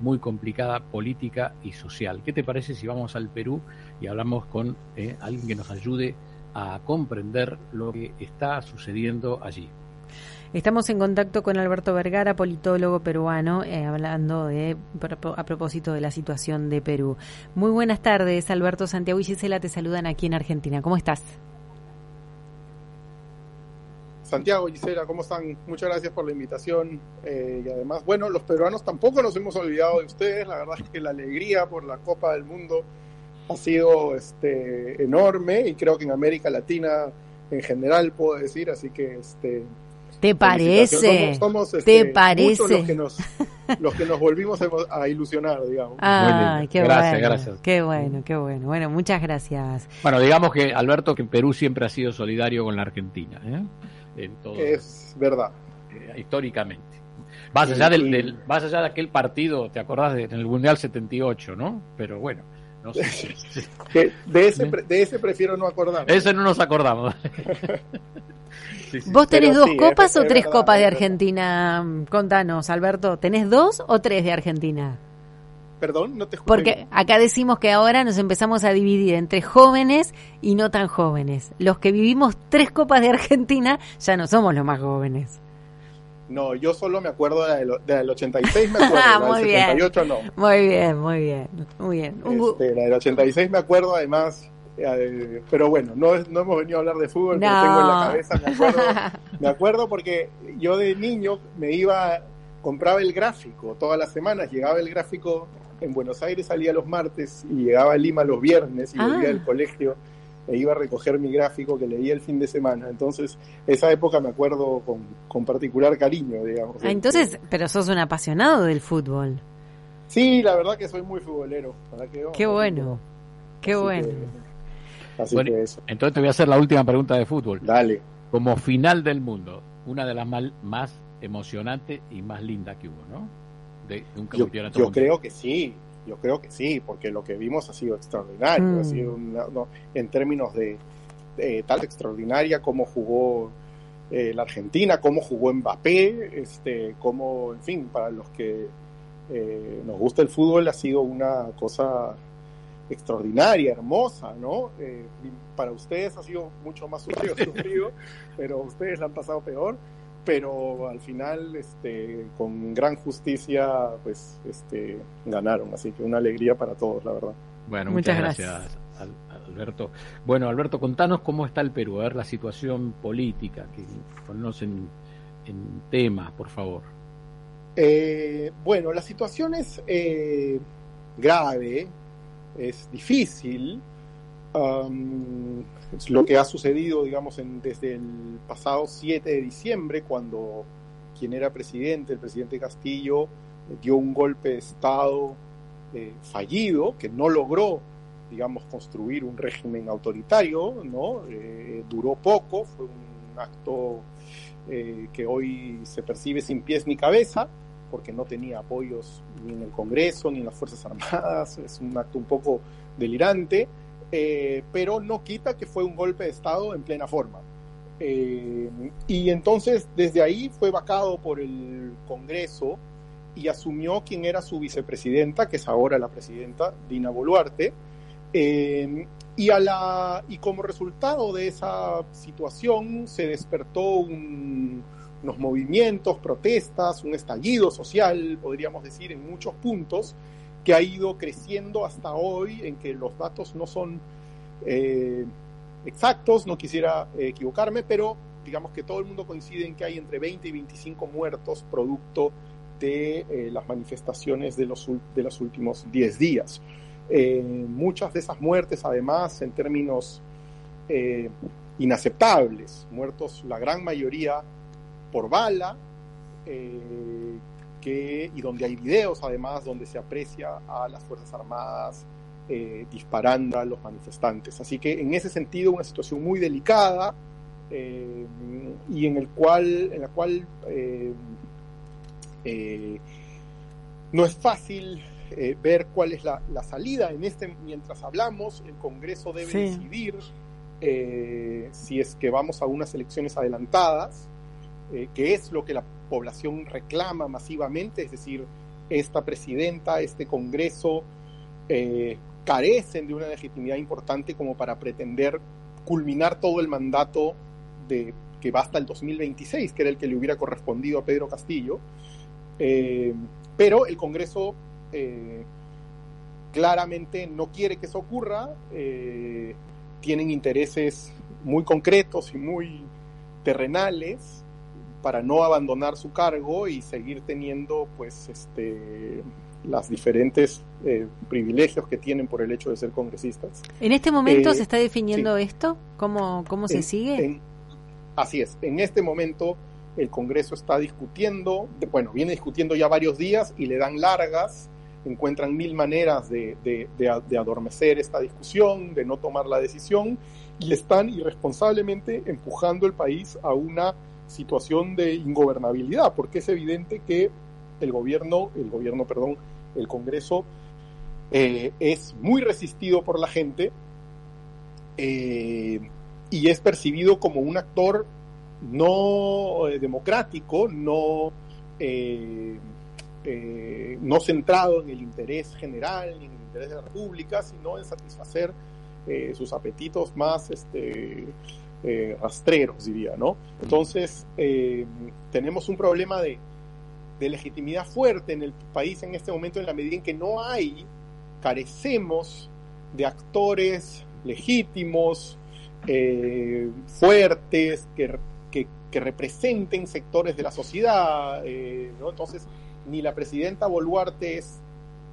muy complicada política y social. ¿Qué te parece si vamos al Perú y hablamos con eh, alguien que nos ayude a comprender lo que está sucediendo allí? Estamos en contacto con Alberto Vergara, politólogo peruano, eh, hablando de a propósito de la situación de Perú. Muy buenas tardes, Alberto Santiago y Gisela te saludan aquí en Argentina. ¿Cómo estás? Santiago, Gisela, ¿cómo están? Muchas gracias por la invitación. Eh, y además, bueno, los peruanos tampoco nos hemos olvidado de ustedes. La verdad es que la alegría por la Copa del Mundo ha sido este, enorme y creo que en América Latina en general puedo decir, así que este, ¿Te parece? Somos, ¿Te este, parece? Los que, nos, los que nos volvimos a ilusionar, digamos. Ah, qué gracias, bueno. Gracias. Qué bueno, qué bueno. Bueno, muchas gracias. Bueno, digamos que, Alberto, que Perú siempre ha sido solidario con la Argentina. ¿eh? En todo, es verdad. Eh, históricamente. Más allá, del, más allá de aquel partido, ¿te acordás? De, en el Mundial 78, ¿no? Pero bueno. No sé. de, ese, de ese prefiero no acordar. Ese no nos acordamos. ¿Vos tenés dos copas o tres copas de Argentina? Contanos, Alberto. ¿Tenés dos o tres de Argentina? Perdón, no te. Porque acá decimos que ahora nos empezamos a dividir entre jóvenes y no tan jóvenes. Los que vivimos tres copas de Argentina ya no somos los más jóvenes. No, yo solo me acuerdo de la del, 86, me acuerdo, ah, la del 78 no. Muy bien, muy bien, muy bien. Este, la del 86 me acuerdo, además, eh, pero bueno, no, no hemos venido a hablar de fútbol, pero tengo en la cabeza, me acuerdo, me acuerdo porque yo de niño me iba, compraba el gráfico todas las semanas, llegaba el gráfico en Buenos Aires, salía los martes y llegaba a Lima los viernes y volvía del ah. colegio e iba a recoger mi gráfico que leía el fin de semana. Entonces, esa época me acuerdo con, particular cariño, digamos. Ah, entonces, pero sos un apasionado del fútbol. Sí, la verdad que soy muy futbolero. Qué bueno, qué bueno. Entonces te voy a hacer la última pregunta de fútbol. Dale. Como final del mundo, una de las más emocionantes y más lindas que hubo, ¿no? De, yo, yo creo que sí, yo creo que sí, porque lo que vimos ha sido extraordinario, ha mm. sido en términos de, tal extraordinaria como jugó eh, la Argentina, cómo jugó Mbappé, este, cómo, en fin, para los que eh, nos gusta el fútbol ha sido una cosa extraordinaria, hermosa, ¿no? Eh, para ustedes ha sido mucho más sufrido, pero ustedes la han pasado peor, pero al final, este, con gran justicia, pues, este, ganaron, así que una alegría para todos, la verdad. Bueno, muchas, gracias, Alberto. Bueno, Alberto, contanos cómo está el Perú, a ver la situación política, que ponnos en, en tema, por favor. Eh, bueno, la situación es eh, grave, es difícil. Es lo que ha sucedido, digamos, desde el pasado 7 de diciembre, cuando quien era presidente, el presidente Castillo, dio un golpe de Estado eh, fallido, que no logró, digamos, construir un régimen autoritario, ¿no? Eh, duró poco, fue un acto eh, que hoy se percibe sin pies ni cabeza, porque no tenía apoyos ni en el Congreso ni en las Fuerzas Armadas, es un acto un poco delirante, eh, pero no quita que fue un golpe de Estado en plena forma. Eh, y entonces desde ahí fue vacado por el Congreso y asumió quien era su vicepresidenta, que es ahora la presidenta Dina Boluarte, eh, y, a la, y como resultado de esa situación se despertó un, unos movimientos, protestas, un estallido social, podríamos decir, en muchos puntos, que ha ido creciendo hasta hoy, en que los datos no son eh, exactos, no quisiera eh, equivocarme, pero digamos que todo el mundo coincide en que hay entre 20 y 25 muertos producto de eh, las manifestaciones de los, de los últimos 10 días. muchas de esas muertes, además, en términos inaceptables, muertos la gran mayoría por bala, que, y donde hay videos además donde se aprecia a las Fuerzas Armadas eh, disparando a los manifestantes. Así que en ese sentido una situación muy delicada eh, y en, el cual, en la cual no es fácil ver cuál es la, salida. En este, mientras hablamos, el Congreso debe decidir si es que vamos a unas elecciones adelantadas eh, que es lo que la población reclama masivamente, es decir, esta presidenta, este Congreso, eh, carecen de una legitimidad importante como para pretender culminar todo el mandato de que va hasta el 2026, que era el que le hubiera correspondido a Pedro Castillo. Eh, pero el Congreso eh, claramente no quiere que eso ocurra, tienen intereses muy concretos y muy terrenales para no abandonar su cargo y seguir teniendo pues este las diferentes eh, privilegios que tienen por el hecho de ser congresistas. ¿En este momento eh, se está definiendo esto? ¿Cómo, cómo se sigue? así es, en este momento el Congreso está discutiendo, bueno, viene discutiendo ya varios días y le dan largas, encuentran mil maneras de, de, adormecer esta discusión, de no tomar la decisión, y están irresponsablemente empujando el país a una situación de ingobernabilidad, porque es evidente que el gobierno, el gobierno, perdón, el Congreso eh, es muy resistido por la gente eh, y es percibido como un actor no eh, democrático, no, no centrado en el interés general ni en el interés de la República, sino en satisfacer sus apetitos más este, rastreros, diría, ¿no? Entonces, tenemos un problema de legitimidad fuerte en el país en este momento en la medida en que no hay, carecemos de actores legítimos, eh, fuertes, que, representen sectores de la sociedad. Eh, Entonces, ni la presidenta Boluarte es,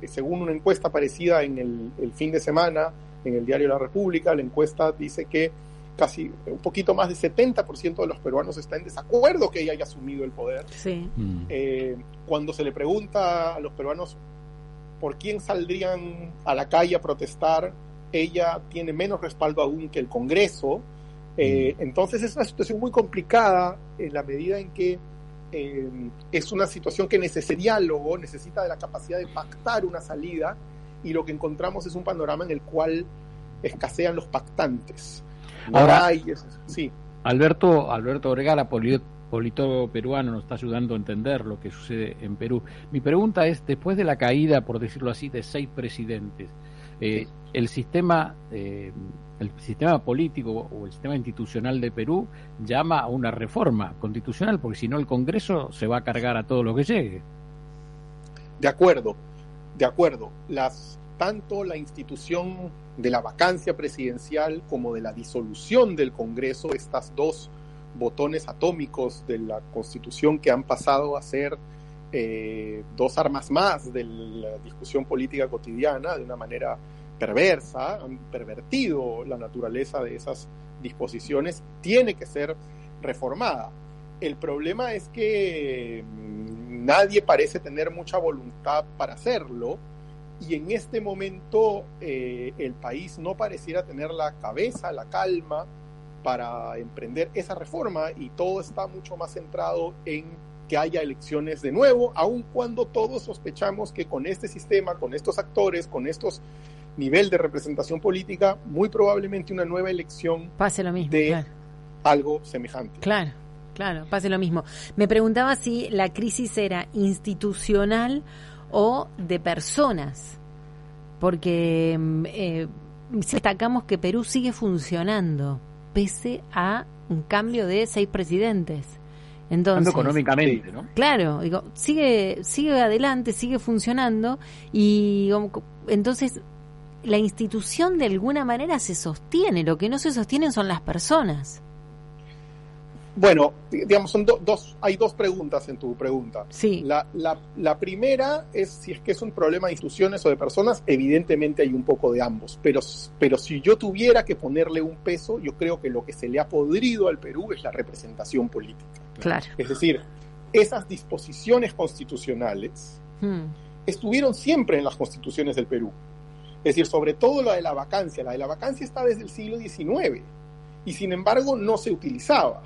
según una encuesta parecida en el fin de semana en el diario La República, la encuesta dice que casi un poquito más del 70% de los peruanos está en desacuerdo que ella haya asumido el poder. Sí. Mm. Eh, cuando se le pregunta a los peruanos por quién saldrían a la calle a protestar, ella tiene menos respaldo aún que el Congreso. Eh, mm. Entonces es una situación muy complicada en la medida en que eh, es una situación que necesita diálogo, necesita de la capacidad de pactar una salida y lo que encontramos es un panorama en el cual escasean los pactantes. Ahora, sí. Alberto, Alberto Vergara, politólogo peruano, nos está ayudando a entender lo que sucede en Perú. Mi pregunta es, después de la caída, por decirlo así, de seis presidentes, eh, el sistema eh, el sistema político o el sistema institucional de Perú llama a una reforma constitucional porque si no el Congreso se va a cargar a todo lo que llegue. De acuerdo, de acuerdo. Las tanto la institución de la vacancia presidencial como de la disolución del Congreso, estas dos botones atómicos de la Constitución que han pasado a ser eh, dos armas más de la discusión política cotidiana de una manera perversa, han pervertido la naturaleza de esas disposiciones, tiene que ser reformada. El problema es que mm, nadie parece tener mucha voluntad para hacerlo y en este momento eh, el país no pareciera tener la cabeza, la calma para emprender esa reforma y todo está mucho más centrado en que haya elecciones de nuevo, aun cuando todos sospechamos que con este sistema, con estos actores, con estos nivel de representación política, muy probablemente una nueva elección pase lo mismo, de algo semejante. Claro, claro, pase lo mismo. Me preguntaba si la crisis era institucional o de personas, porque mm, eh, destacamos que Perú sigue funcionando pese a un cambio de seis presidentes. Entonces, económicamente, ¿no? Claro, digo, sigue, sigue adelante, sigue funcionando y entonces la institución de alguna manera se sostiene, lo que no se sostienen son las personas. Bueno, digamos, son dos, hay dos preguntas en tu pregunta. Sí. La, la, primera es si es que es un problema de instituciones o de personas, evidentemente hay un poco de ambos, pero, pero si yo tuviera que ponerle un peso, yo creo que lo que se le ha podrido al Perú es la representación política. Claro. Es decir, esas disposiciones constitucionales hmm. estuvieron siempre en las constituciones del Perú. Es decir, sobre todo la de la vacancia. La de la vacancia está desde el siglo XIX y sin embargo no se utilizaba.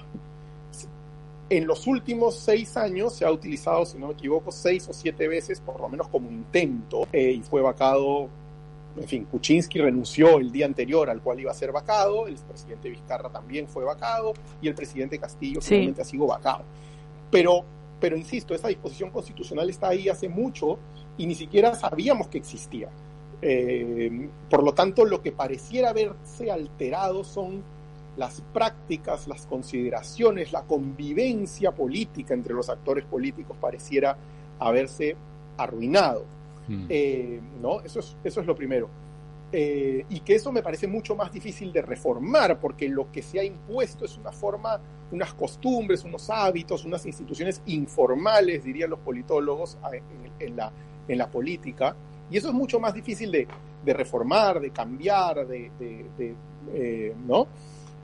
En los últimos seis años se ha utilizado, si no me equivoco, seis o siete veces, por lo menos como intento, eh, y fue vacado. En fin, Kuczynski renunció el día anterior al cual iba a ser vacado, el presidente Vizcarra también fue vacado y el presidente Castillo finalmente ha sido vacado. Pero pero insisto, esa disposición constitucional está ahí hace mucho y ni siquiera sabíamos que existía. Eh, por lo tanto, lo que pareciera haberse alterado son las prácticas, las consideraciones, la convivencia política entre los actores políticos pareciera haberse arruinado. Hmm. Eh, ¿no? Eso es, eso es lo primero. Eh, y que eso me parece mucho más difícil de reformar, porque lo que se ha impuesto es una forma, unas costumbres, unos hábitos, unas instituciones informales, dirían los politólogos, en, la, en la política, y eso es mucho más difícil de, reformar, de cambiar, de, eh, ¿no?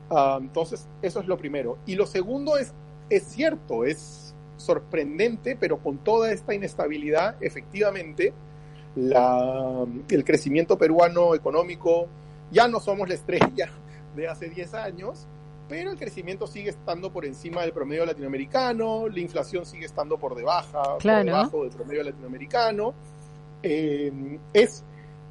Ah, entonces, eso es lo primero. Y lo segundo es, es cierto, es sorprendente, pero con toda esta inestabilidad, efectivamente, la, el crecimiento peruano económico, ya no somos la estrella de hace 10 años, pero el crecimiento sigue estando por encima del promedio latinoamericano, la inflación sigue estando por, debajo, por debajo del promedio latinoamericano. Eh, es,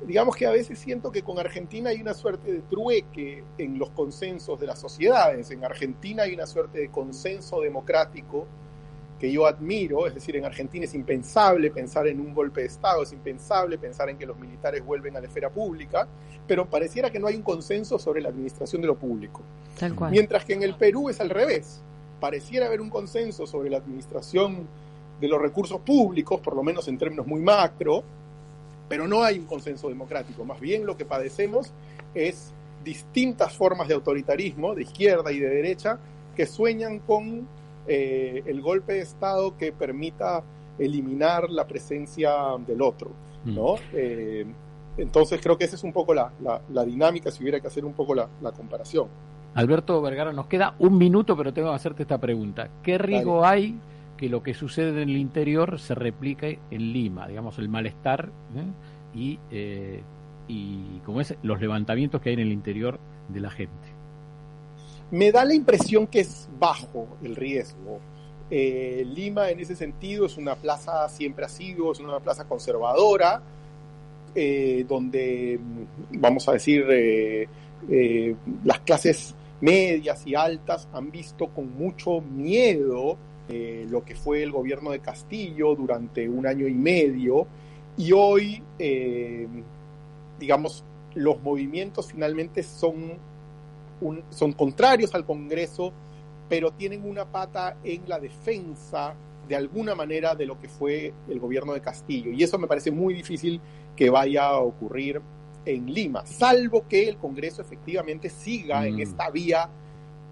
digamos que a veces siento que con Argentina hay una suerte de trueque en los consensos de las sociedades. En Argentina hay una suerte de consenso democrático que yo admiro, es decir, en Argentina es impensable pensar en un golpe de Estado, es impensable pensar en que los militares vuelven a la esfera pública, pero pareciera que no hay un consenso sobre la administración de lo público. Mientras que en el Perú es al revés, pareciera haber un consenso sobre la administración de los recursos públicos, por lo menos en términos muy macro, pero no hay un consenso democrático, más bien lo que padecemos es distintas formas de autoritarismo, de izquierda y de derecha, que sueñan con eh, el golpe de Estado que permita eliminar la presencia del otro, mm. ¿no? Eh, entonces creo que esa es un poco la, dinámica, si hubiera que hacer un poco la, comparación. Alberto Vergara, nos queda un minuto, pero tengo que hacerte esta pregunta. ¿Qué riesgo hay que lo que sucede en el interior se replique en Lima? Digamos, el malestar ¿eh? y, y como es, los levantamientos que hay en el interior de la gente. Me da la impresión que es bajo el riesgo. Eh, Lima en ese sentido es una plaza, siempre ha sido, es una plaza conservadora, eh, donde, vamos a decir, eh, las clases medias y altas han visto con mucho miedo lo que fue el gobierno de Castillo durante un año y medio y hoy, digamos, los movimientos finalmente son son contrarios al Congreso, pero tienen una pata en la defensa de alguna manera de lo que fue el gobierno de Castillo. Y eso me parece muy difícil que vaya a ocurrir en Lima, salvo que el Congreso efectivamente siga en mm. esta vía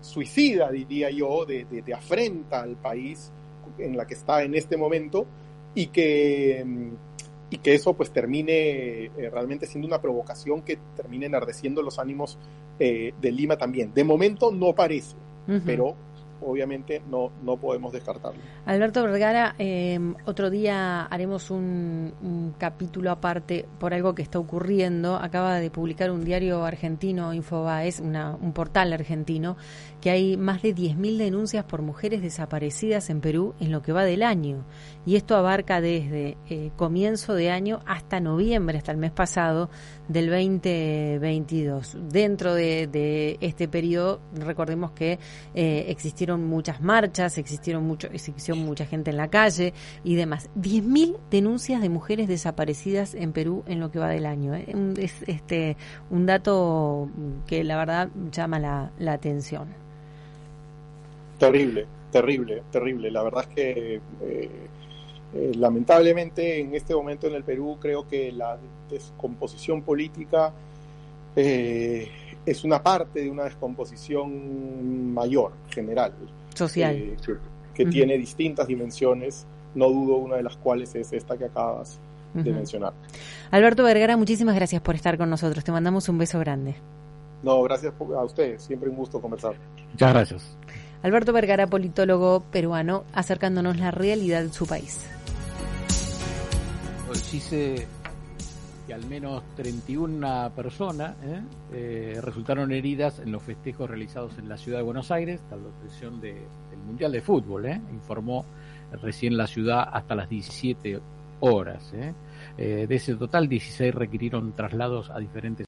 suicida, diría yo, de, afrenta al país en la que está en este momento y que, y que eso pues termine eh, realmente siendo una provocación que termine enardeciendo los ánimos eh, de Lima también. De momento no parece, pero obviamente no, no podemos descartarlo. Alberto Vergara, em, otro día haremos un, capítulo aparte por algo que está ocurriendo. Acaba de publicar un diario argentino, Infobaes, una, un portal argentino, que hay más de 10.000 denuncias por mujeres desaparecidas en Perú en lo que va del año. Y esto abarca desde eh, comienzo de año hasta noviembre, hasta el mes pasado del 2022. Dentro de, este periodo, recordemos que eh, existieron muchas marchas, existieron mucho, existió mucha gente en la calle y demás. 10.000 denuncias de mujeres desaparecidas en Perú en lo que va del año. ¿eh? Es este, un dato que la verdad llama la, atención. Terrible, terrible, terrible. La verdad es que eh, eh, lamentablemente en este momento en el Perú creo que la descomposición política es una parte de una descomposición mayor, general. Social. Eh, que, tiene distintas dimensiones, no dudo una de las cuales es esta que acabas de mencionar. Alberto Vergara, muchísimas gracias por estar con nosotros. Te mandamos un beso grande. No, gracias a ustedes. Siempre un gusto conversar. Muchas gracias. Alberto Vergara, politólogo peruano, acercándonos la realidad de su país. Dice que al menos 31 personas ¿eh? Eh, resultaron heridas en los festejos realizados en la ciudad de Buenos Aires, tras la presión del Mundial de Fútbol, ¿eh? informó recién la ciudad hasta las 17 horas. de ese total, 16 requirieron traslados a diferentes